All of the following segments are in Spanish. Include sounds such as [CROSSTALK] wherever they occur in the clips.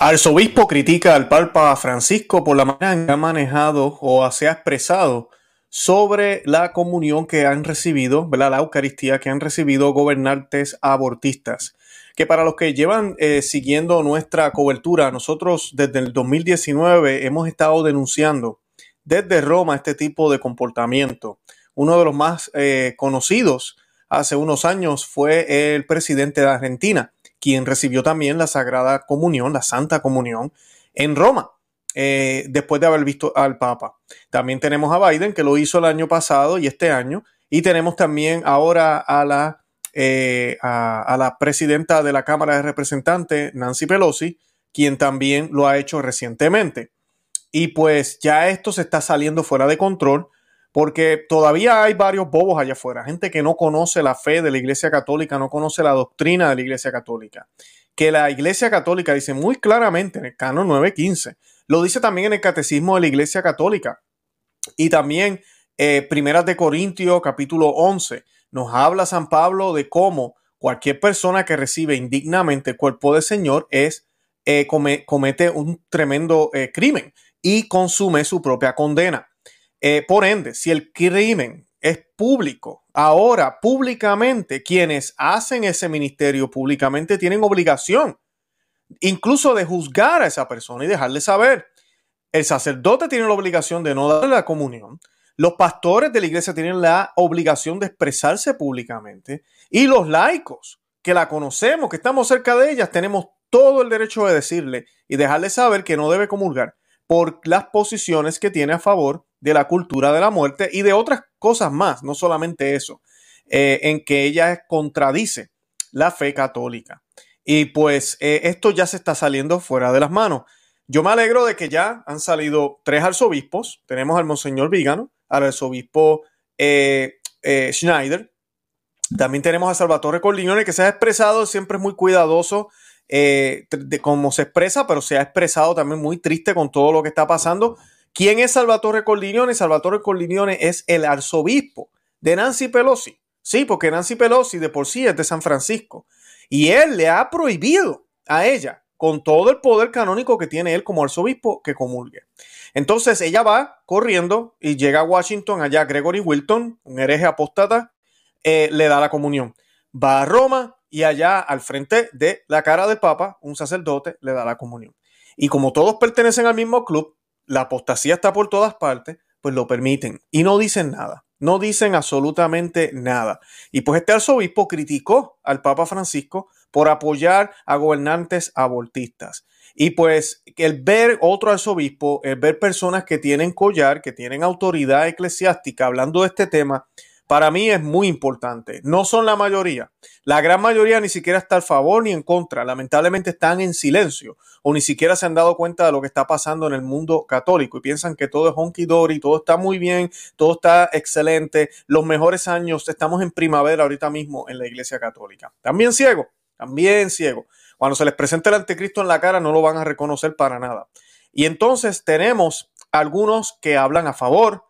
Arzobispo critica al Papa Francisco por la manera en que ha manejado o se ha expresado sobre la comunión que han recibido, ¿verdad? la Eucaristía que han recibido gobernantes abortistas. Que para los que llevan eh, siguiendo nuestra cobertura, nosotros desde el 2019 hemos estado denunciando desde Roma este tipo de comportamiento. Uno de los más eh, conocidos hace unos años fue el presidente de Argentina, quien recibió también la Sagrada Comunión, la Santa Comunión, en Roma. Eh, después de haber visto al Papa. También tenemos a Biden, que lo hizo el año pasado y este año, y tenemos también ahora a la, eh, a, la presidenta de la Cámara de Representantes, Nancy Pelosi, quien también lo ha hecho recientemente. Y pues ya esto se está saliendo fuera de control porque todavía hay varios bobos allá afuera, gente que no conoce la fe de la Iglesia Católica, no conoce la doctrina de la Iglesia Católica. Que la Iglesia Católica dice muy claramente en el canon 915, lo dice también en el Catecismo de la Iglesia Católica. Y también eh, Primeras de Corintios capítulo 11 nos habla San Pablo de cómo cualquier persona que recibe indignamente el cuerpo del Señor es eh, comete un tremendo eh, crimen y consume su propia condena. Por ende, si el crimen es público, ahora públicamente quienes hacen ese ministerio públicamente tienen obligación incluso de juzgar a esa persona y dejarle saber. El sacerdote tiene la obligación de no darle la comunión. Los pastores de la iglesia tienen la obligación de expresarse públicamente. Y los laicos, que la conocemos, que estamos cerca de ellas, tenemos todo el derecho de decirle y dejarle saber que no debe comulgar por las posiciones que tiene a favor de la cultura de la muerte y de otras cosas más, no solamente eso, eh, en que ella contradice la fe católica. Y pues eh, esto ya se está saliendo fuera de las manos. Yo me alegro de que ya han salido tres arzobispos. Tenemos al Monseñor Vígano, al arzobispo eh, Schneider. También tenemos a Salvatore Corliñone, que se ha expresado, siempre es muy cuidadoso de cómo se expresa, pero se ha expresado también muy triste con todo lo que está pasando. ¿Quién es Salvatore Corliñone? Salvatore Corliñone es el arzobispo de Nancy Pelosi. Sí, porque Nancy Pelosi de por sí es de San Francisco. Y él le ha prohibido a ella, con todo el poder canónico que tiene él como arzobispo, que comulgue. Entonces ella va corriendo y llega a Washington, allá Gregory Wilton, un hereje apóstata, eh, le da la comunión. Va a Roma y allá al frente de la cara del Papa, un sacerdote le da la comunión. Y como todos pertenecen al mismo club, la apostasía está por todas partes, pues lo permiten y no dicen nada. No dicen absolutamente nada. Y pues este arzobispo criticó al Papa Francisco por apoyar a gobernantes abortistas. Y pues el ver otro arzobispo, el ver personas que tienen collar, que tienen autoridad eclesiástica hablando de este tema, para mí es muy importante. No son la mayoría. La gran mayoría ni siquiera está a favor ni en contra. Lamentablemente están en silencio o ni siquiera se han dado cuenta de lo que está pasando en el mundo católico y piensan que todo es honky dory, todo está muy bien, todo está excelente, los mejores años, estamos en primavera ahorita mismo en la iglesia católica. También ciego, también ciego. Cuando se les presenta el anticristo en la cara no lo van a reconocer para nada. Y entonces tenemos algunos que hablan a favor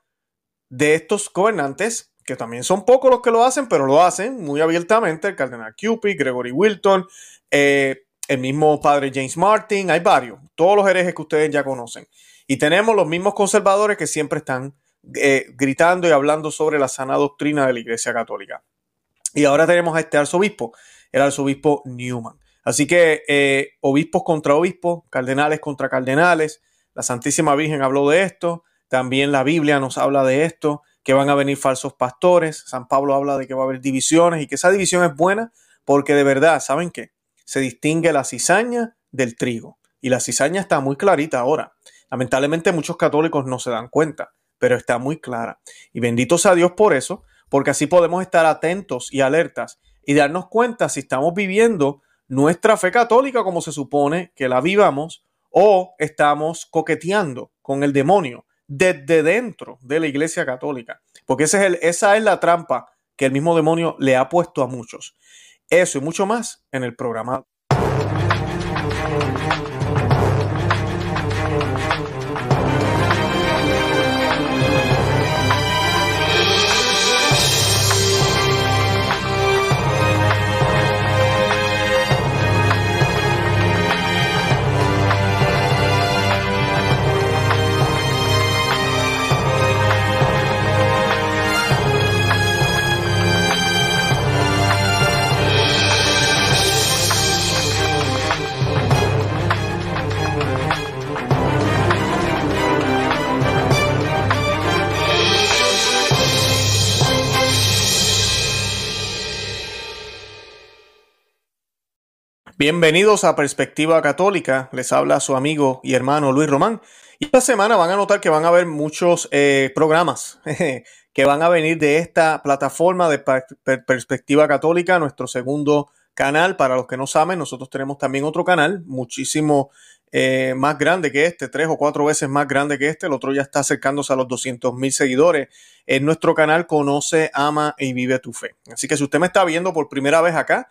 de estos gobernantes que también son pocos los que lo hacen, pero lo hacen muy abiertamente, el cardenal Cupid, Gregory Wilton, eh, el mismo padre James Martin, hay varios, todos los herejes que ustedes ya conocen. Y tenemos los mismos conservadores que siempre están eh, gritando y hablando sobre la sana doctrina de la Iglesia Católica. Y ahora tenemos a este arzobispo, el arzobispo Newman. Así que eh, obispos contra obispos, cardenales contra cardenales, la Santísima Virgen habló de esto, también la Biblia nos habla de esto que van a venir falsos pastores. San Pablo habla de que va a haber divisiones y que esa división es buena porque de verdad, ¿saben qué? Se distingue la cizaña del trigo. Y la cizaña está muy clarita ahora. Lamentablemente muchos católicos no se dan cuenta, pero está muy clara. Y bendito sea Dios por eso, porque así podemos estar atentos y alertas y darnos cuenta si estamos viviendo nuestra fe católica como se supone que la vivamos o estamos coqueteando con el demonio desde dentro de la Iglesia Católica. Porque esa es la trampa que el mismo demonio le ha puesto a muchos. Eso y mucho más en el programa. Bienvenidos a Perspectiva Católica. Les habla su amigo y hermano Luis Román. Y esta semana van a notar que van a haber muchos eh, programas [LAUGHS] que van a venir de esta plataforma de Perspectiva Católica, nuestro segundo canal. Para los que no saben, nosotros tenemos también otro canal, muchísimo eh, más grande que este, tres o cuatro veces más grande que este. El otro ya está acercándose a los 200 mil seguidores. En nuestro canal Conoce, Ama y Vive tu Fe. Así que si usted me está viendo por primera vez acá,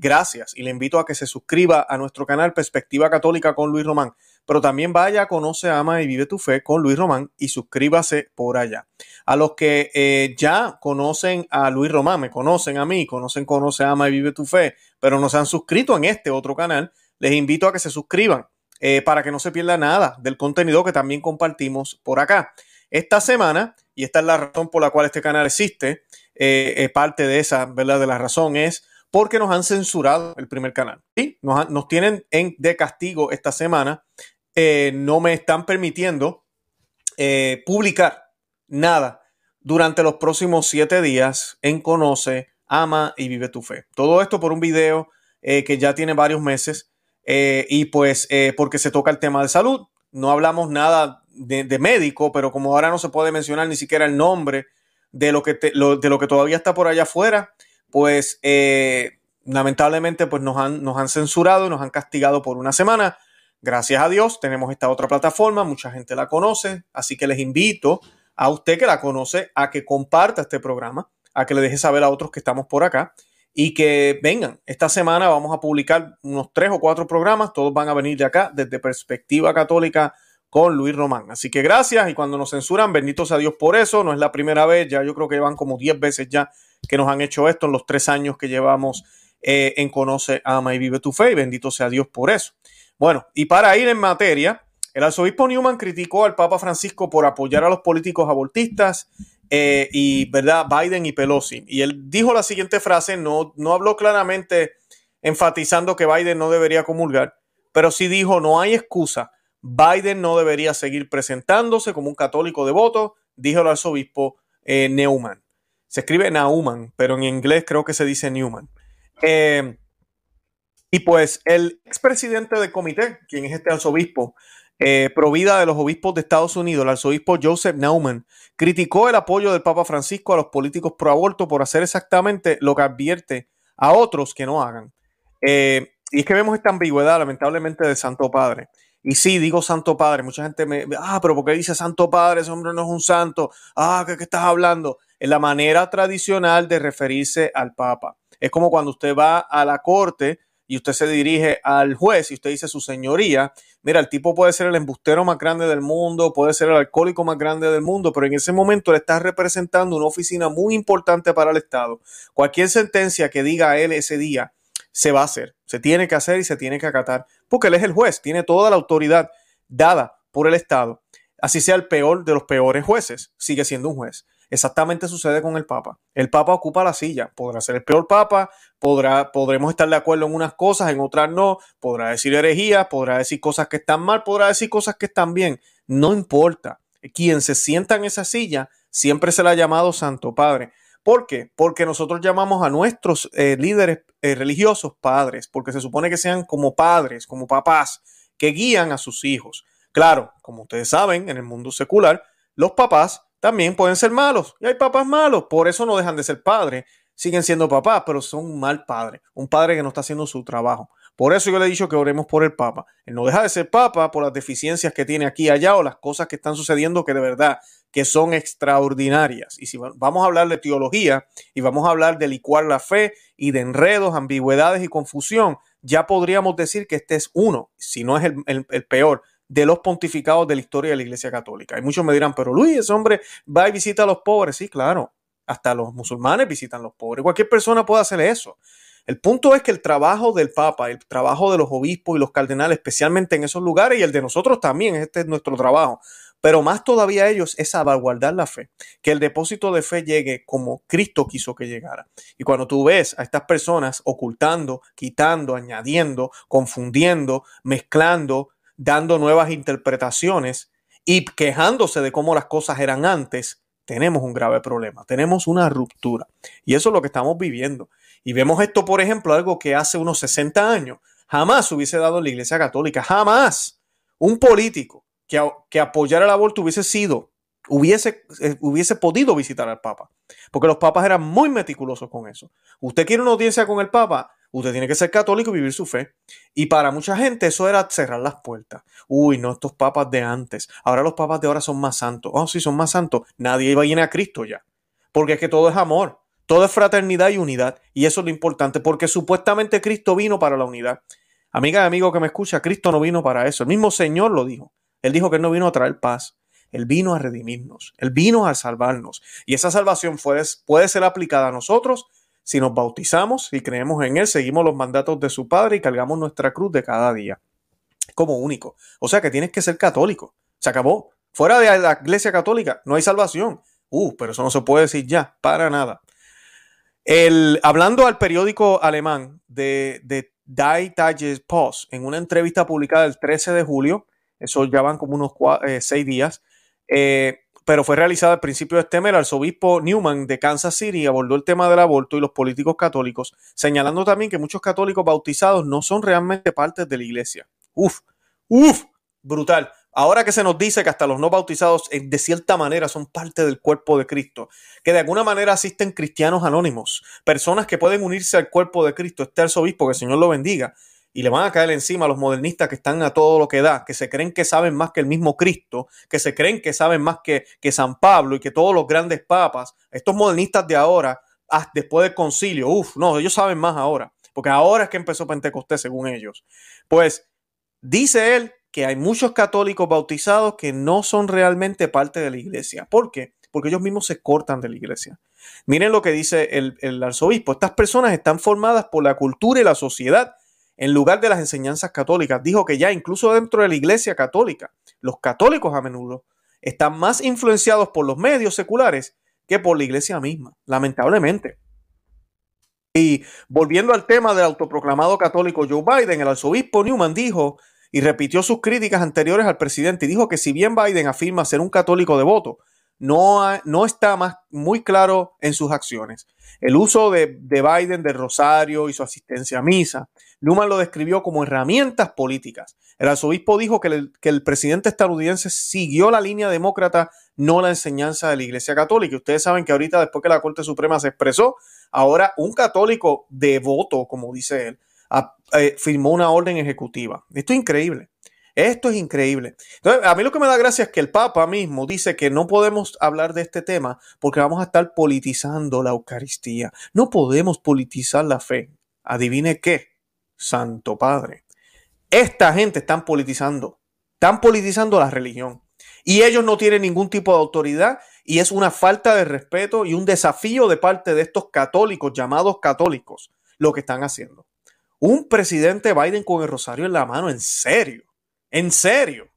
gracias y le invito a que se suscriba a nuestro canal Perspectiva Católica con Luis Román, pero también vaya, conoce, ama y vive tu fe con Luis Román y suscríbase por allá. A los que eh, ya conocen a Luis Román, me conocen a mí, conocen, conoce, ama y vive tu fe, pero no se han suscrito en este otro canal, les invito a que se suscriban eh, para que no se pierda nada del contenido que también compartimos por acá. Esta semana, y esta es la razón por la cual este canal existe, eh, parte de esa, ¿verdad? De la razón es porque nos han censurado el primer canal. ¿sí? Nos, tienen en, de castigo esta semana. Eh, no me están permitiendo eh, publicar nada durante los próximos siete días en Conoce, Ama y Vive tu Fe. Todo esto por un video eh, que ya tiene varios meses y pues porque se toca el tema de salud. No hablamos nada de, médico, pero como ahora no se puede mencionar ni siquiera el nombre de lo que, de lo que todavía está por allá afuera, pues eh, lamentablemente pues nos han, nos han censurado y nos han castigado por una semana. Gracias a Dios tenemos esta otra plataforma, mucha gente la conoce, así que les invito a usted que la conoce a que comparta este programa, a que le deje saber a otros que estamos por acá y que vengan. Esta semana vamos a publicar unos tres o cuatro programas, todos van a venir de acá desde Perspectiva Católica con Luis Román. Así que gracias y cuando nos censuran, benditos a Dios por eso, no es la primera vez, ya yo creo que van como diez veces ya que nos han hecho esto en los tres años que llevamos eh, en Conoce, Ama y Vive tu Fe, y bendito sea Dios por eso. Bueno, y para ir en materia, el arzobispo Newman criticó al Papa Francisco por apoyar a los políticos abortistas eh, y, ¿verdad?, Biden y Pelosi. Y él dijo la siguiente frase, no, no habló claramente enfatizando que Biden no debería comulgar, pero sí dijo, no hay excusa, Biden no debería seguir presentándose como un católico devoto, dijo el arzobispo eh, Neumann. Se escribe Nauman, pero en inglés creo que se dice Newman. Eh, y pues el expresidente del comité, quien es este arzobispo, eh, provida de los obispos de Estados Unidos, el arzobispo Joseph Nauman, criticó el apoyo del Papa Francisco a los políticos pro aborto por hacer exactamente lo que advierte a otros que no hagan. Eh, y es que vemos esta ambigüedad, lamentablemente, del Santo Padre. Y sí, digo Santo Padre. Mucha gente me, ah, pero ¿por qué dice Santo Padre? Ese hombre no es un santo. Ah, ¿qué, qué estás hablando? La manera tradicional de referirse al Papa. Es como cuando usted va a la corte y usted se dirige al juez y usted dice su señoría, mira, el tipo puede ser el embustero más grande del mundo, puede ser el alcohólico más grande del mundo, pero en ese momento le está representando una oficina muy importante para el Estado. Cualquier sentencia que diga él ese día se va a hacer, se tiene que hacer y se tiene que acatar, porque él es el juez, tiene toda la autoridad dada por el Estado. Así sea el peor de los peores jueces, sigue siendo un juez. Exactamente sucede con el Papa. El Papa ocupa la silla. Podrá ser el peor Papa, podrá, podremos estar de acuerdo en unas cosas, en otras no. Podrá decir herejías, podrá decir cosas que están mal, podrá decir cosas que están bien. No importa. Quien se sienta en esa silla siempre se le ha llamado Santo Padre. ¿Por qué? Porque nosotros llamamos a nuestros eh, líderes eh, religiosos padres, porque se supone que sean como padres, como papás, que guían a sus hijos. Claro, como ustedes saben, en el mundo secular, los papás también pueden ser malos. Y hay papás malos, por eso no dejan de ser padres. Siguen siendo papás, pero son un mal padre, un padre que no está haciendo su trabajo. Por eso yo le he dicho que oremos por el Papa. Él no deja de ser Papa por las deficiencias que tiene aquí y allá o las cosas que están sucediendo que de verdad que son extraordinarias. Y si vamos a hablar de teología y vamos a hablar de licuar la fe y de enredos, ambigüedades y confusión, ya podríamos decir que este es uno, si no es el, el peor, de los pontificados de la historia de la Iglesia Católica. Y muchos me dirán, pero Luis, ese hombre va y visita a los pobres. Sí, claro, hasta los musulmanes visitan a los pobres. Cualquier persona puede hacer eso. El punto es que el trabajo del Papa, el trabajo de los obispos y los cardenales, especialmente en esos lugares, y el de nosotros también, este es nuestro trabajo, pero más todavía ellos es salvaguardar la fe, que el depósito de fe llegue como Cristo quiso que llegara. Y cuando tú ves a estas personas ocultando, quitando, añadiendo, confundiendo, mezclando, dando nuevas interpretaciones y quejándose de cómo las cosas eran antes, tenemos un grave problema, tenemos una ruptura. Y eso es lo que estamos viviendo. Y vemos esto, por ejemplo, algo que hace unos 60 años jamás se hubiese dado en la Iglesia Católica. Jamás. Un político que, que apoyara el aborto hubiese sido, hubiese, eh, hubiese podido visitar al Papa. Porque los papas eran muy meticulosos con eso. Usted quiere una audiencia con el Papa, usted tiene que ser católico y vivir su fe. Y para mucha gente eso era cerrar las puertas. Uy, no, estos papas de antes. Ahora los papas de ahora son más santos. Oh, sí, son más santos. Nadie va a ir a Cristo ya. Porque es que todo es amor. Todo es fraternidad y unidad. Y eso es lo importante, porque supuestamente Cristo vino para la unidad. Amiga y amigo que me escucha, Cristo no vino para eso. El mismo Señor lo dijo. Él dijo que Él no vino a traer paz. Él vino a redimirnos. Él vino a salvarnos. Y esa salvación puede ser aplicada a nosotros si nos bautizamos y creemos en Él, seguimos los mandatos de su Padre y cargamos nuestra cruz de cada día. Como único. O sea que tienes que ser católico. Se acabó. Fuera de la iglesia católica no hay salvación. Uh, pero eso no se puede decir ya, para nada. El, hablando al periódico alemán de, de Die Tages Post, en una entrevista publicada el 13 de julio, eso ya van como unos eh, seis días, eh, pero fue realizada al principio de este mes, el arzobispo Newman de Kansas City abordó el tema del aborto y los políticos católicos, señalando también que muchos católicos bautizados no son realmente parte de la iglesia. Uf, uf, brutal. Ahora que se nos dice que hasta los no bautizados eh, de cierta manera son parte del cuerpo de Cristo, que de alguna manera asisten cristianos anónimos, personas que pueden unirse al cuerpo de Cristo, este arzobispo, que el Señor lo bendiga, y le van a caer encima a los modernistas que están a todo lo que da, que se creen que saben más que el mismo Cristo, que se creen que saben más que, que San Pablo y que todos los grandes papas, estos modernistas de ahora, ah, después del concilio, uff, no, ellos saben más ahora, porque ahora es que empezó Pentecostés según ellos. Pues dice él que hay muchos católicos bautizados que no son realmente parte de la iglesia. ¿Por qué? Porque ellos mismos se cortan de la iglesia. Miren lo que dice el, el arzobispo. Estas personas están formadas por la cultura y la sociedad en lugar de las enseñanzas católicas. Dijo que ya incluso dentro de la iglesia católica, los católicos a menudo están más influenciados por los medios seculares que por la iglesia misma, lamentablemente. Y volviendo al tema del autoproclamado católico Joe Biden, el arzobispo Newman dijo y repitió sus críticas anteriores al presidente y dijo que si bien Biden afirma ser un católico devoto, no, no está más muy claro en sus acciones. El uso de, de Biden del rosario y su asistencia a misa, Newman lo describió como herramientas políticas. El arzobispo dijo que el, que el, presidente estadounidense siguió la línea demócrata, no la enseñanza de la Iglesia Católica. Ustedes saben que ahorita, después que la Corte Suprema se expresó, ahora un católico devoto, como dice él, eh, firmó una orden ejecutiva. Esto es increíble. Esto es increíble. Entonces, a mí lo que me da gracia es que el Papa mismo dice que no podemos hablar de este tema porque vamos a estar politizando la Eucaristía. No podemos politizar la fe. Adivine qué, Santo Padre. Esta gente están politizando. Están politizando la religión. Y ellos no tienen ningún tipo de autoridad y es una falta de respeto y un desafío de parte de estos católicos llamados católicos lo que están haciendo. Un presidente Biden con el rosario en la mano, en serio, en serio.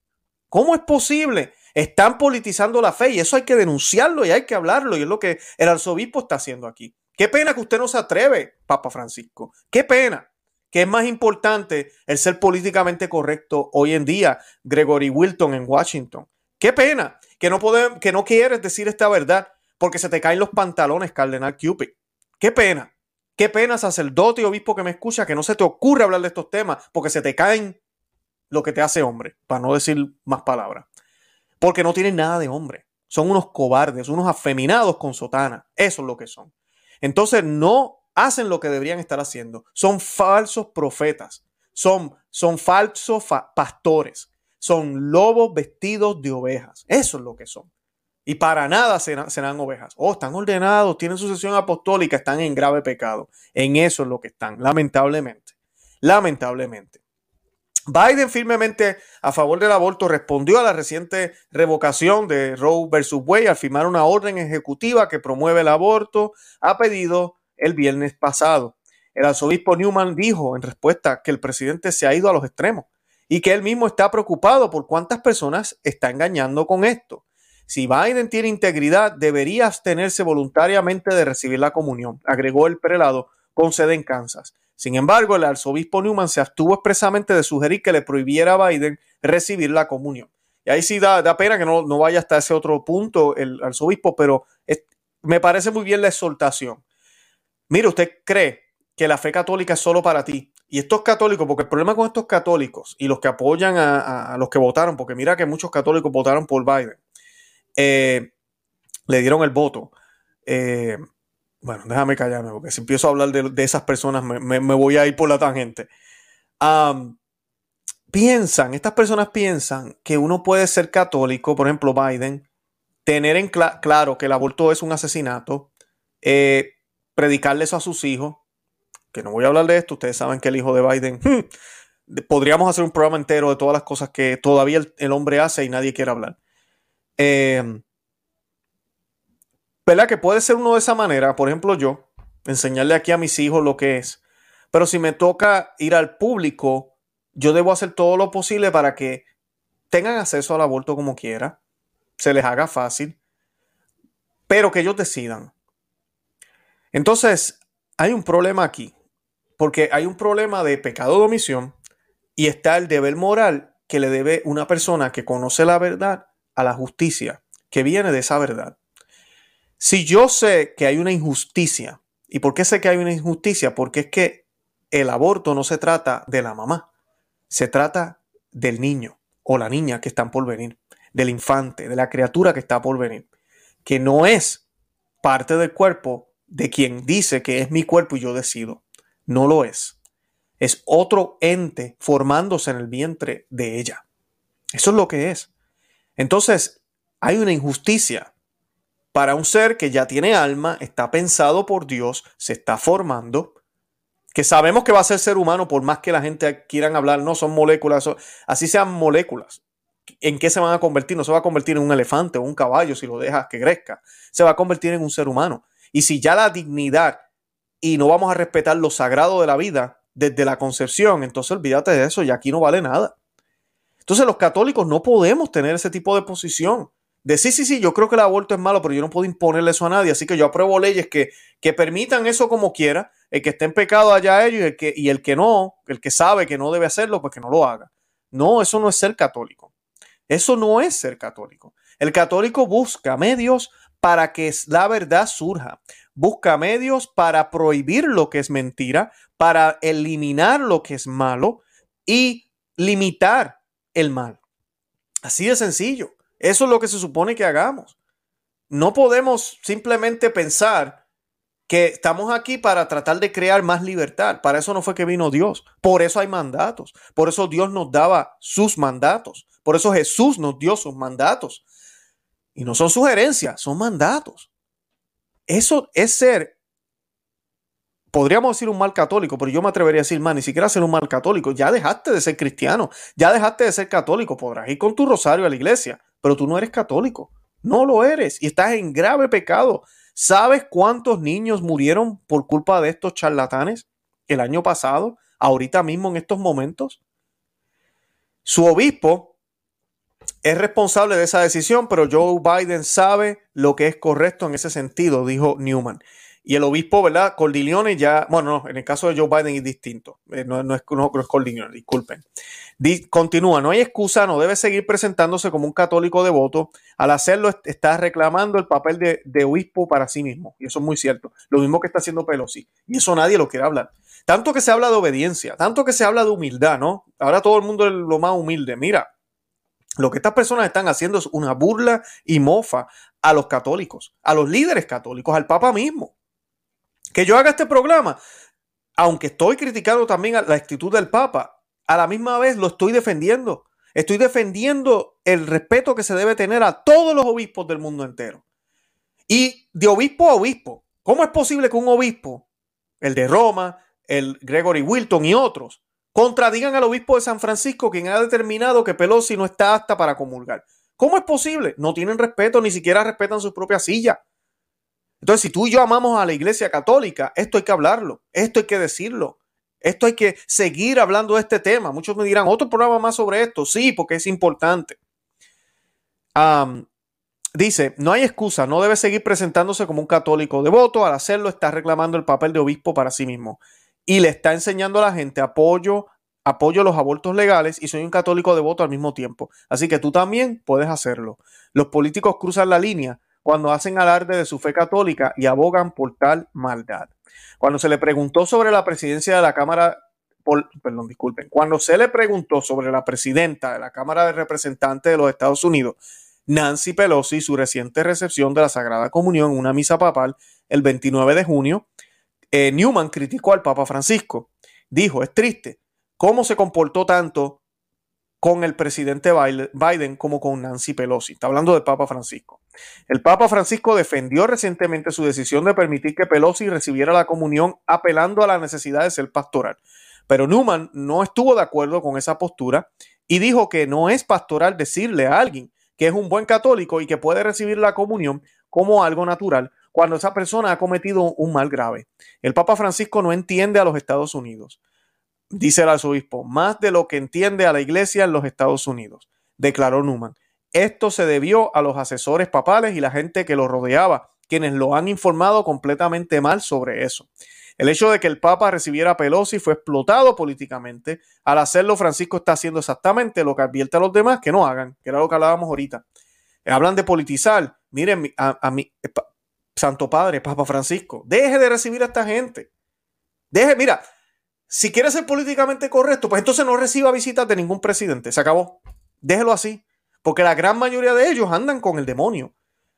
¿Cómo es posible? Están politizando la fe y eso hay que denunciarlo y hay que hablarlo y es lo que el arzobispo está haciendo aquí. Qué pena que usted no se atreve, Papa Francisco. Qué pena. Que es más importante el ser políticamente correcto hoy en día, Gregory Wilton en Washington. Qué pena que no, que no quieres decir esta verdad porque se te caen los pantalones, Cardenal Cupid. Qué pena. Qué pena, sacerdote y obispo que me escucha, que no se te ocurre hablar de estos temas, porque se te caen lo que te hace hombre, para no decir más palabras. Porque no tienen nada de hombre. Son unos cobardes, unos afeminados con sotana. Eso es lo que son. Entonces no hacen lo que deberían estar haciendo. Son falsos profetas. Son, son falsos pastores. Son lobos vestidos de ovejas. Eso es lo que son. Y para nada serán, ovejas. Oh, están ordenados, tienen sucesión apostólica, están en grave pecado. En eso es lo que están, lamentablemente. Lamentablemente. Biden firmemente a favor del aborto respondió a la reciente revocación de Roe versus Wade al firmar una orden ejecutiva que promueve el aborto a pedido el viernes pasado. El arzobispo Newman dijo en respuesta que el presidente se ha ido a los extremos y que él mismo está preocupado por cuántas personas está engañando con esto. Si Biden tiene integridad, debería abstenerse voluntariamente de recibir la comunión, agregó el prelado con sede en Kansas. Sin embargo, el arzobispo Newman se abstuvo expresamente de sugerir que le prohibiera a Biden recibir la comunión. Y ahí sí da, pena que no, vaya hasta ese otro punto el arzobispo, pero me parece muy bien la exhortación. Mire, usted cree que la fe católica es solo para ti y estos católicos, porque el problema con estos católicos y los que apoyan a, los que votaron, porque mira que muchos católicos votaron por Biden, eh, le dieron el voto. Eh, bueno, déjame callarme, porque si empiezo a hablar de, esas personas me, voy a ir por la tangente. piensan, estas personas piensan que uno puede ser católico, por ejemplo, Biden, tener en claro que el aborto es un asesinato, eh, predicarle eso a sus hijos, que no voy a hablar de esto, ustedes saben que el hijo de Biden, hmm, podríamos hacer un programa entero de todas las cosas que todavía el, hombre hace y nadie quiere hablar. Eh, ¿Verdad? Que puede ser uno de esa manera, por ejemplo yo, enseñarle aquí a mis hijos lo que es. Pero si me toca ir al público, yo debo hacer todo lo posible para que tengan acceso al aborto como quiera, se les haga fácil, pero que ellos decidan. Entonces, hay un problema aquí, porque hay un problema de pecado de omisión y está el deber moral que le debe una persona que conoce la verdad a la justicia, que viene de esa verdad. Si yo sé que hay una injusticia, ¿y por qué sé que hay una injusticia? Porque es que el aborto no se trata de la mamá, se trata del niño o la niña que están por venir, del infante, de la criatura que está por venir, que no es parte del cuerpo de quien dice que es mi cuerpo y yo decido. No lo es. Es otro ente formándose en el vientre de ella. Eso es lo que es. Entonces, hay una injusticia para un ser que ya tiene alma, está pensado por Dios, se está formando, que sabemos que va a ser ser humano por más que la gente quieran hablar, no son moléculas, así sean moléculas. ¿En qué se van a convertir? No se va a convertir en un elefante o un caballo si lo dejas que crezca. Se va a convertir en un ser humano. Y si ya la dignidad y no vamos a respetar lo sagrado de la vida desde la concepción, entonces olvídate de eso y aquí no vale nada. Entonces los católicos no podemos tener ese tipo de posición de sí, sí, sí, yo creo que el aborto es malo, pero yo no puedo imponerle eso a nadie, así que yo apruebo leyes que, que permitan eso como quiera, el que esté en pecado allá ellos y el, que, y el que no, el que sabe que no debe hacerlo, pues que no lo haga. No, eso no es ser católico. Eso no es ser católico. El católico busca medios para que la verdad surja. Busca medios para prohibir lo que es mentira, para eliminar lo que es malo y limitar el mal. Así de sencillo. Eso es lo que se supone que hagamos. No podemos simplemente pensar que estamos aquí para tratar de crear más libertad. Para eso no fue que vino Dios. Por eso hay mandatos. Por eso Dios nos daba sus mandatos. Por eso Jesús nos dio sus mandatos. Y no son sugerencias, son mandatos. Eso es ser, podríamos decir un mal católico, pero yo me atrevería a decir, más, ni siquiera ser un mal católico. Ya dejaste de ser cristiano, ya dejaste de ser católico. Podrás ir con tu rosario a la iglesia, pero tú no eres católico. No lo eres y estás en grave pecado. ¿Sabes cuántos niños murieron por culpa de estos charlatanes el año pasado, ahorita mismo en estos momentos? Su obispo es responsable de esa decisión, pero Joe Biden sabe lo que es correcto en ese sentido, dijo Newman. Y el obispo, ¿verdad? Cordileone ya, bueno, no, en el caso de Joe Biden es distinto. Eh, no, es, no, disculpen. Continúa, no hay excusa, no debe seguir presentándose como un católico devoto. Al hacerlo, está reclamando el papel de, de, obispo para sí mismo. Y eso es muy cierto. Lo mismo que está haciendo Pelosi. Y eso nadie lo quiere hablar. Tanto que se habla de obediencia, tanto que se habla de humildad, ¿no? Ahora todo el mundo es lo más humilde. Mira, lo que estas personas están haciendo es una burla y mofa a los católicos, a los líderes católicos, al Papa mismo. Que yo haga este programa, aunque estoy criticando también la actitud del Papa, a la misma vez lo estoy defendiendo. Estoy defendiendo el respeto que se debe tener a todos los obispos del mundo entero. Y de obispo a obispo, ¿cómo es posible que un obispo, el de Roma, el Gregory Wilton y otros, contradigan al obispo de San Francisco, quien ha determinado que Pelosi no está apta para comulgar? ¿Cómo es posible? No tienen respeto, ni siquiera respetan su propia silla. Entonces, si tú y yo amamos a la iglesia católica, esto hay que hablarlo, esto hay que decirlo, esto hay que seguir hablando de este tema. Muchos me dirán, otro programa más sobre esto. Sí, porque es importante. dice, no hay excusa, no debe seguir presentándose como un católico devoto. Al hacerlo, está reclamando el papel de obispo para sí mismo. Y le está enseñando a la gente apoyo, apoyo los abortos legales y soy un católico devoto al mismo tiempo. Así que tú también puedes hacerlo. Los políticos cruzan la línea cuando hacen alarde de su fe católica y abogan por tal maldad. Cuando se le preguntó sobre la presidencia de la Cámara perdón, disculpen, cuando se le preguntó sobre la presidenta de la Cámara de Representantes de los Estados Unidos, Nancy Pelosi, su reciente recepción de la Sagrada Comunión en una misa papal el 29 de junio, eh, Newman criticó al Papa Francisco. Dijo, es triste cómo se comportó tanto con el presidente Biden como con Nancy Pelosi. Está hablando del Papa Francisco. El Papa Francisco defendió recientemente su decisión de permitir que Pelosi recibiera la comunión apelando a la necesidad de ser pastoral. Pero Newman no estuvo de acuerdo con esa postura y dijo que no es pastoral decirle a alguien que es un buen católico y que puede recibir la comunión como algo natural cuando esa persona ha cometido un mal grave. El Papa Francisco no entiende a los Estados Unidos, dice el arzobispo, más de lo que entiende a la iglesia en los Estados Unidos, declaró Newman. Esto se debió a los asesores papales y la gente que lo rodeaba, quienes lo han informado completamente mal sobre eso. El hecho de que el Papa recibiera a Pelosi fue explotado políticamente. Al hacerlo, Francisco está haciendo exactamente lo que advierte a los demás que no hagan, que era lo que hablábamos ahorita. Hablan de politizar. Miren, a, mí, eh, Santo Padre, Papa Francisco, deje de recibir a esta gente. Deje, mira, si quiere ser políticamente correcto, pues entonces no reciba visitas de ningún presidente. Se acabó. Déjelo así. Porque la gran mayoría de ellos andan con el demonio.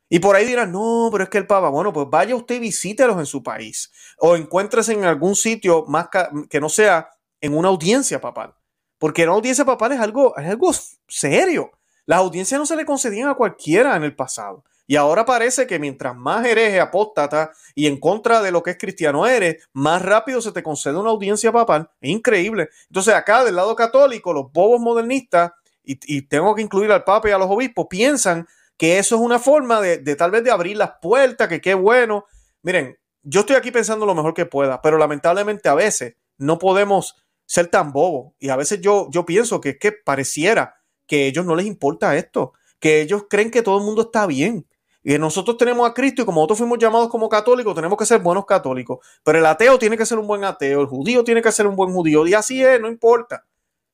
Y por ahí dirán, no, pero es que el Papa, bueno, pues vaya usted y visítelos en su país. O encuéntrese en algún sitio más que no sea en una audiencia papal. Porque una audiencia papal es algo, es algo serio. Las audiencias no se le concedían a cualquiera en el pasado. Y ahora parece que mientras más hereje, apóstata y en contra de lo que es cristiano eres, más rápido se te concede una audiencia papal. Es increíble. Entonces acá del lado católico, los bobos modernistas, y, tengo que incluir al Papa y a los obispos, piensan que eso es una forma de, tal vez de abrir las puertas, que qué bueno. Miren, yo estoy aquí pensando lo mejor que pueda, pero lamentablemente a veces no podemos ser tan bobos. Y a veces yo, yo pienso que es que pareciera que a ellos no les importa esto, que ellos creen que todo el mundo está bien. Y nosotros tenemos a Cristo y como nosotros fuimos llamados como católicos, tenemos que ser buenos católicos. Pero el ateo tiene que ser un buen ateo, el judío tiene que ser un buen judío. Y así es, no importa.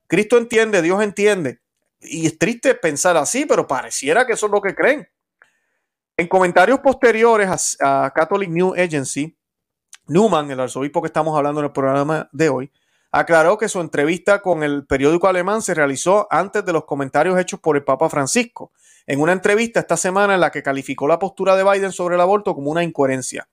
Cristo entiende, Dios entiende y es triste pensar así, pero pareciera que eso es lo que creen. En comentarios posteriores a, Catholic News Agency, Newman, el arzobispo que estamos hablando en el programa de hoy, aclaró que su entrevista con el periódico alemán se realizó antes de los comentarios hechos por el Papa Francisco, en una entrevista esta semana en la que calificó la postura de Biden sobre el aborto como una incoherencia.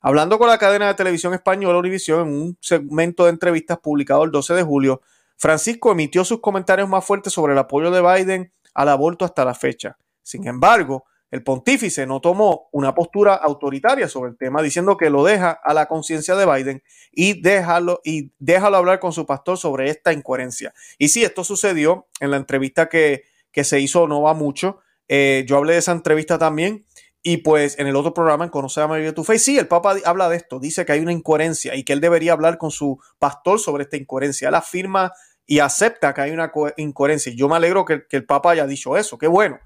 Hablando con la cadena de televisión española Univisión en un segmento de entrevistas publicado el 12 de julio, Francisco emitió sus comentarios más fuertes sobre el apoyo de Biden al aborto hasta la fecha. Sin embargo, el pontífice no tomó una postura autoritaria sobre el tema, diciendo que lo deja a la conciencia de Biden y déjalo, y déjalo hablar con su pastor sobre esta incoherencia. Y sí, esto sucedió en la entrevista que, se hizo no va mucho. Eh, yo hablé de esa entrevista también. Y pues en el otro programa, en Conocer a María Tu Fe, sí, el Papa habla de esto, dice que hay una incoherencia y que él debería hablar con su pastor sobre esta incoherencia. Él afirma y acepta que hay una incoherencia. Yo me alegro que, el Papa haya dicho eso, qué bueno.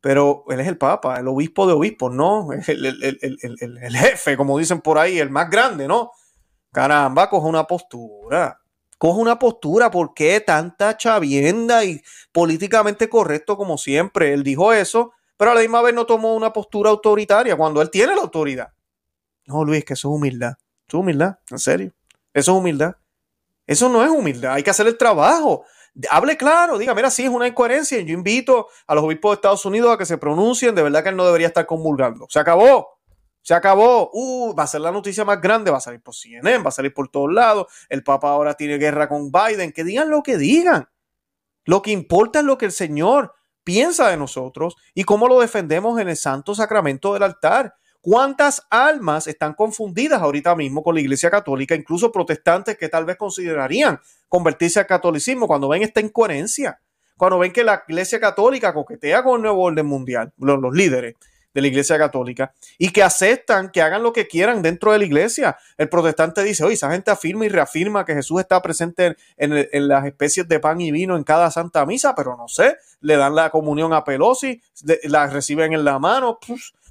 Pero él es el Papa, el obispo de obispos, ¿no? [LAUGHS] El, el, jefe, como dicen por ahí, el más grande, ¿no? Caramba, coge una postura. Coge una postura, ¿por qué tanta chavienda y políticamente correcto como siempre? Él dijo eso, pero a la misma vez no tomó una postura autoritaria cuando él tiene la autoridad. No, Luis, que eso es humildad. Eso es humildad, en serio. Eso es humildad. Eso no es humildad, hay que hacer el trabajo. Hable claro, diga, mira, sí es una incoherencia. Yo invito a los obispos de Estados Unidos a que se pronuncien. De verdad que él no debería estar convulgando. Se acabó. Se acabó. Uh, va a ser la noticia más grande. Va a salir por CNN, va a salir por todos lados. El Papa ahora tiene guerra con Biden. Que digan lo que digan. Lo que importa es lo que el Señor piensa de nosotros y cómo lo defendemos en el santo sacramento del altar. ¿Cuántas almas están confundidas ahorita mismo con la Iglesia Católica, incluso protestantes que tal vez considerarían convertirse al catolicismo cuando ven esta incoherencia? Cuando ven que la Iglesia Católica coquetea con el nuevo orden mundial, los, líderes de la Iglesia Católica, y que aceptan que hagan lo que quieran dentro de la Iglesia. El protestante dice, oye, esa gente afirma y reafirma que Jesús está presente en, las especies de pan y vino en cada santa misa, pero no sé, le dan la comunión a Pelosi, la reciben en la mano,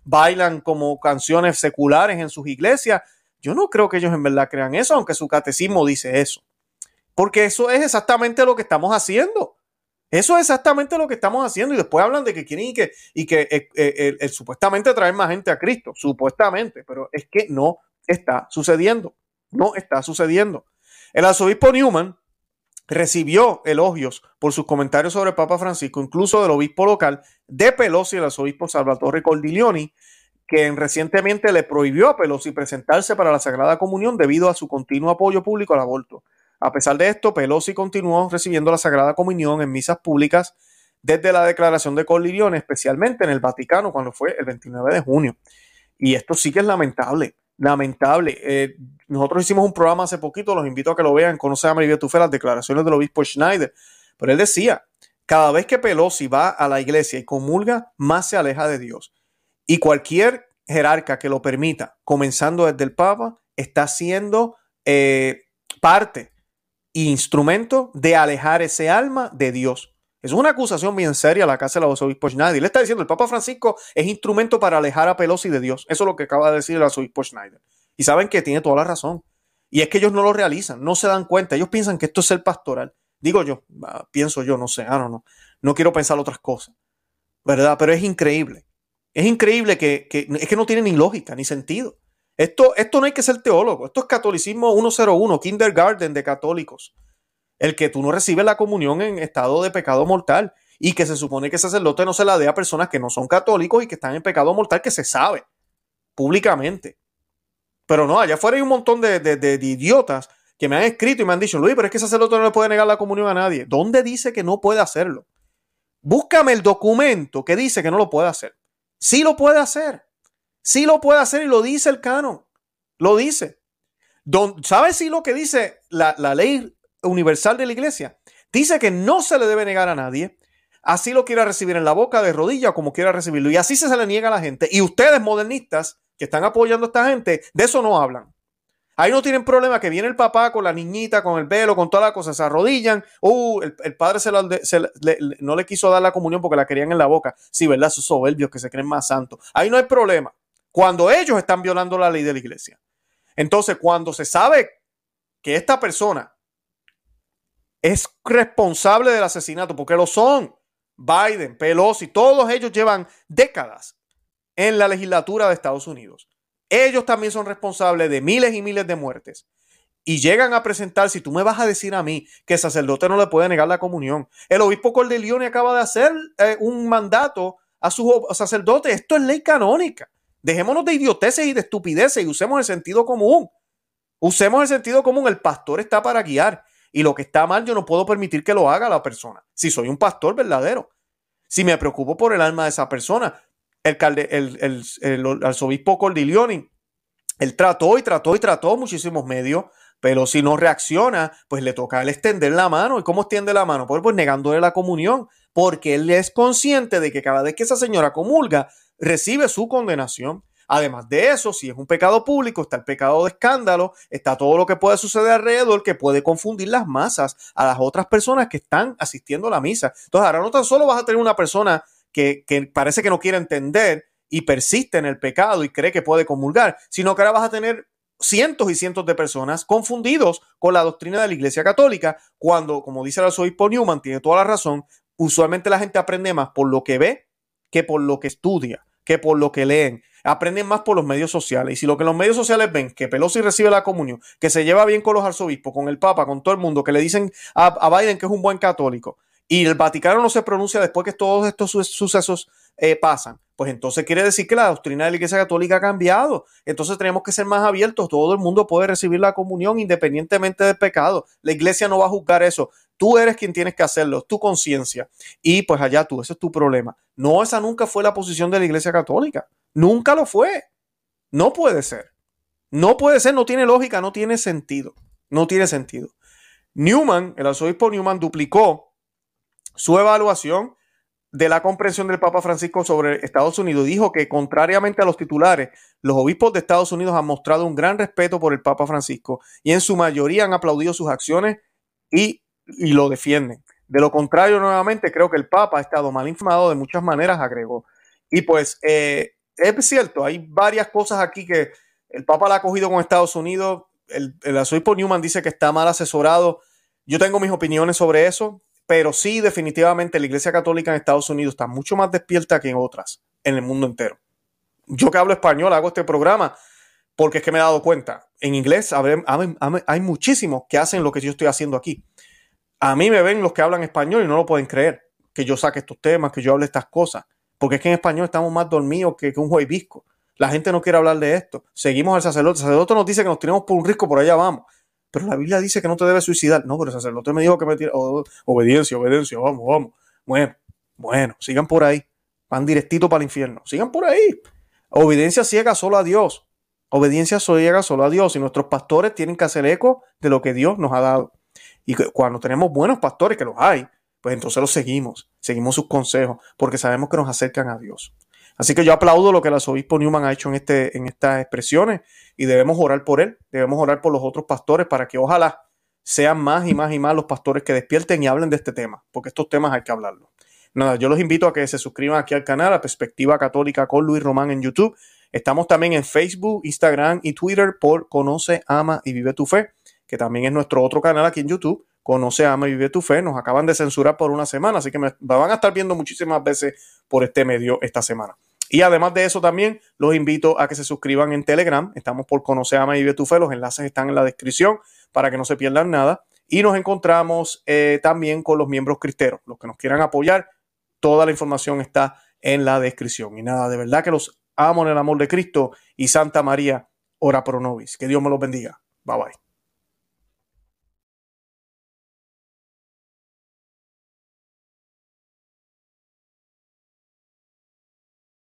bailan como canciones seculares en sus iglesias. Yo no creo que ellos en verdad crean eso, aunque su catecismo dice eso. Porque eso es exactamente lo que estamos haciendo. Eso es exactamente lo que estamos haciendo. Y después hablan de que quieren y que, y que eh, eh, supuestamente traer más gente a Cristo. Supuestamente. Pero es que no está sucediendo. No está sucediendo. El arzobispo Newman recibió elogios por sus comentarios sobre el Papa Francisco, incluso del obispo local de Pelosi, el arzobispo Salvatore Cordiglioni, quien recientemente le prohibió a Pelosi presentarse para la Sagrada Comunión debido a su continuo apoyo público al aborto. A pesar de esto, Pelosi continuó recibiendo la Sagrada Comunión en misas públicas desde la declaración de Cordiglione, especialmente en el Vaticano, cuando fue el 29 de junio. Y esto sí que es lamentable, lamentable. Eh, nosotros hicimos un programa hace poquito, los invito a que lo vean, conoce a María Tufe las declaraciones del obispo Schneider, pero él decía, cada vez que Pelosi va a la iglesia y comulga, más se aleja de Dios. Y cualquier jerarca que lo permita, comenzando desde el Papa, está siendo eh, parte e instrumento de alejar ese alma de Dios. Es una acusación bien seria la casa de los obispos Schneider. Le está diciendo el Papa Francisco es instrumento para alejar a Pelosi de Dios. Eso es lo que acaba de decir el arzobispo Schneider. Y saben que tiene toda la razón. Y es que ellos no lo realizan, no se dan cuenta. Ellos piensan que esto es el pastoral. Digo yo, ah, pienso yo, no sé, no, no. No quiero pensar otras cosas. ¿Verdad? Pero es increíble. Es increíble que, es que no tiene ni lógica ni sentido. Esto, esto no hay que ser teólogo. Esto es catolicismo 101, kindergarten de católicos el que tú no recibes la comunión en estado de pecado mortal y que se supone que sacerdote no se la dé a personas que no son católicos y que están en pecado mortal que se sabe públicamente. Pero no, allá afuera hay un montón de, idiotas que me han escrito y me han dicho, Luis, pero es que ese sacerdote no le puede negar la comunión a nadie. ¿Dónde dice que no puede hacerlo? Búscame el documento que dice que no lo puede hacer. Sí lo puede hacer. Sí lo puede hacer y lo dice el canon. Lo dice. ¿Sabes si lo que dice la, la ley universal de la iglesia. Dice que no se le debe negar a nadie, así lo quiera recibir en la boca, de rodilla, como quiera recibirlo. Y así se, le niega a la gente. Y ustedes, modernistas, que están apoyando a esta gente, de eso no hablan. Ahí no tienen problema que viene el papá con la niñita, con el velo, con toda la cosa, se arrodillan. Uh, el, padre se, no le quiso dar la comunión porque la querían en la boca. Sí, ¿verdad? Esos soberbios que se creen más santos. Ahí no hay problema. Cuando ellos están violando la ley de la iglesia. Entonces, cuando se sabe que esta persona es responsable del asesinato, porque lo son. Biden, Pelosi, todos ellos llevan décadas en la legislatura de Estados Unidos. Ellos también son responsables de miles y miles de muertes. Y llegan a presentar, si tú me vas a decir a mí que el sacerdote no le puede negar la comunión. El obispo Cordelione acaba de hacer eh, un mandato a sus sacerdotes. Esto es ley canónica. Dejémonos de idioteces y de estupideces y usemos el sentido común. Usemos el sentido común. El pastor está para guiar. Y lo que está mal, yo no puedo permitir que lo haga la persona. Si soy un pastor verdadero. Si me preocupo por el alma de esa persona. El, el, el, arzobispo Cordiglioni, él trató y trató y trató muchísimos medios, pero si no reacciona, pues le toca a él extender la mano. ¿Y cómo extiende la mano? Pues, pues negándole la comunión, porque él es consciente de que cada vez que esa señora comulga, recibe su condenación. Además de eso, si es un pecado público, está el pecado de escándalo, está todo lo que puede suceder alrededor que puede confundir las masas a las otras personas que están asistiendo a la misa. Entonces, ahora no tan solo vas a tener una persona que, parece que no quiere entender y persiste en el pecado y cree que puede comulgar, sino que ahora vas a tener cientos y cientos de personas confundidos con la doctrina de la Iglesia Católica, cuando, como dice el arzobispo Newman, tiene toda la razón, usualmente la gente aprende más por lo que ve que por lo que estudia, que por lo que leen aprenden más por los medios sociales. Y si lo que los medios sociales ven, que Pelosi recibe la comunión, que se lleva bien con los arzobispos, con el Papa, con todo el mundo, que le dicen a, Biden que es un buen católico, y el Vaticano no se pronuncia después que todos estos sucesos eh, pasan, pues entonces quiere decir que la doctrina de la Iglesia Católica ha cambiado. Entonces tenemos que ser más abiertos. Todo el mundo puede recibir la comunión independientemente del pecado. La Iglesia no va a juzgar eso. Tú eres quien tienes que hacerlo, tu conciencia. Y pues allá tú, ese es tu problema. No, esa nunca fue la posición de la Iglesia Católica. Nunca lo fue. No puede ser. No puede ser, no tiene lógica, no tiene sentido. No tiene sentido. Newman, el arzobispo Newman, duplicó su evaluación de la comprensión del Papa Francisco sobre Estados Unidos. Dijo que, contrariamente a los titulares, los obispos de Estados Unidos han mostrado un gran respeto por el Papa Francisco y en su mayoría han aplaudido sus acciones y, lo defienden. De lo contrario, nuevamente, creo que el Papa ha estado mal informado de muchas maneras, agregó. Y pues eh, es cierto, hay varias cosas aquí que el Papa la ha cogido con Estados Unidos. El, el Newman dice que está mal asesorado. Yo tengo mis opiniones sobre eso, pero sí, definitivamente la Iglesia Católica en Estados Unidos está mucho más despierta que en otras en el mundo entero. Yo que hablo español, hago este programa, porque es que me he dado cuenta. En inglés hay muchísimos que hacen lo que yo estoy haciendo aquí. A mí me ven los que hablan español y no lo pueden creer, que yo saque estos temas, que yo hable estas cosas, porque es que en español estamos más dormidos que, un juevisco. La gente no quiere hablar de esto. Seguimos al sacerdote. El sacerdote nos dice que nos tiramos por un risco, por allá vamos. Pero la Biblia dice que no te debes suicidar. No, pero el sacerdote me dijo que me tira. obediencia, obediencia, vamos, vamos. Bueno, bueno, sigan por ahí. Van directito para el infierno. Sigan por ahí. Obediencia ciega solo a Dios. Obediencia ciega solo a Dios. Y nuestros pastores tienen que hacer eco de lo que Dios nos ha dado. Y cuando tenemos buenos pastores, que los hay, pues entonces los seguimos. Seguimos sus consejos, porque sabemos que nos acercan a Dios. Así que yo aplaudo lo que el arzobispo Newman ha hecho en, este, en estas expresiones y debemos orar por él, debemos orar por los otros pastores para que ojalá sean más y más y más los pastores que despierten y hablen de este tema, porque estos temas hay que hablarlos. Nada, yo los invito a que se suscriban aquí al canal, a Perspectiva Católica con Luis Román en YouTube. Estamos también en Facebook, Instagram y Twitter por Conoce, Ama y Vive tu Fe, que también es nuestro otro canal aquí en YouTube. Conoce, Ama y Vive tu Fe. Nos acaban de censurar por una semana, así que me van a estar viendo muchísimas veces por este medio esta semana. Y además de eso también los invito a que se suscriban en Telegram. Estamos por Conoce, Ama y Vive tu Fe. Los enlaces están en la descripción para que no se pierdan nada. Y nos encontramos eh, también con los miembros cristeros, los que nos quieran apoyar Toda la información está en la descripción. Y nada, de verdad que los amo en el amor de Cristo y Santa María, ora pro nobis. Que Dios me los bendiga. Bye bye.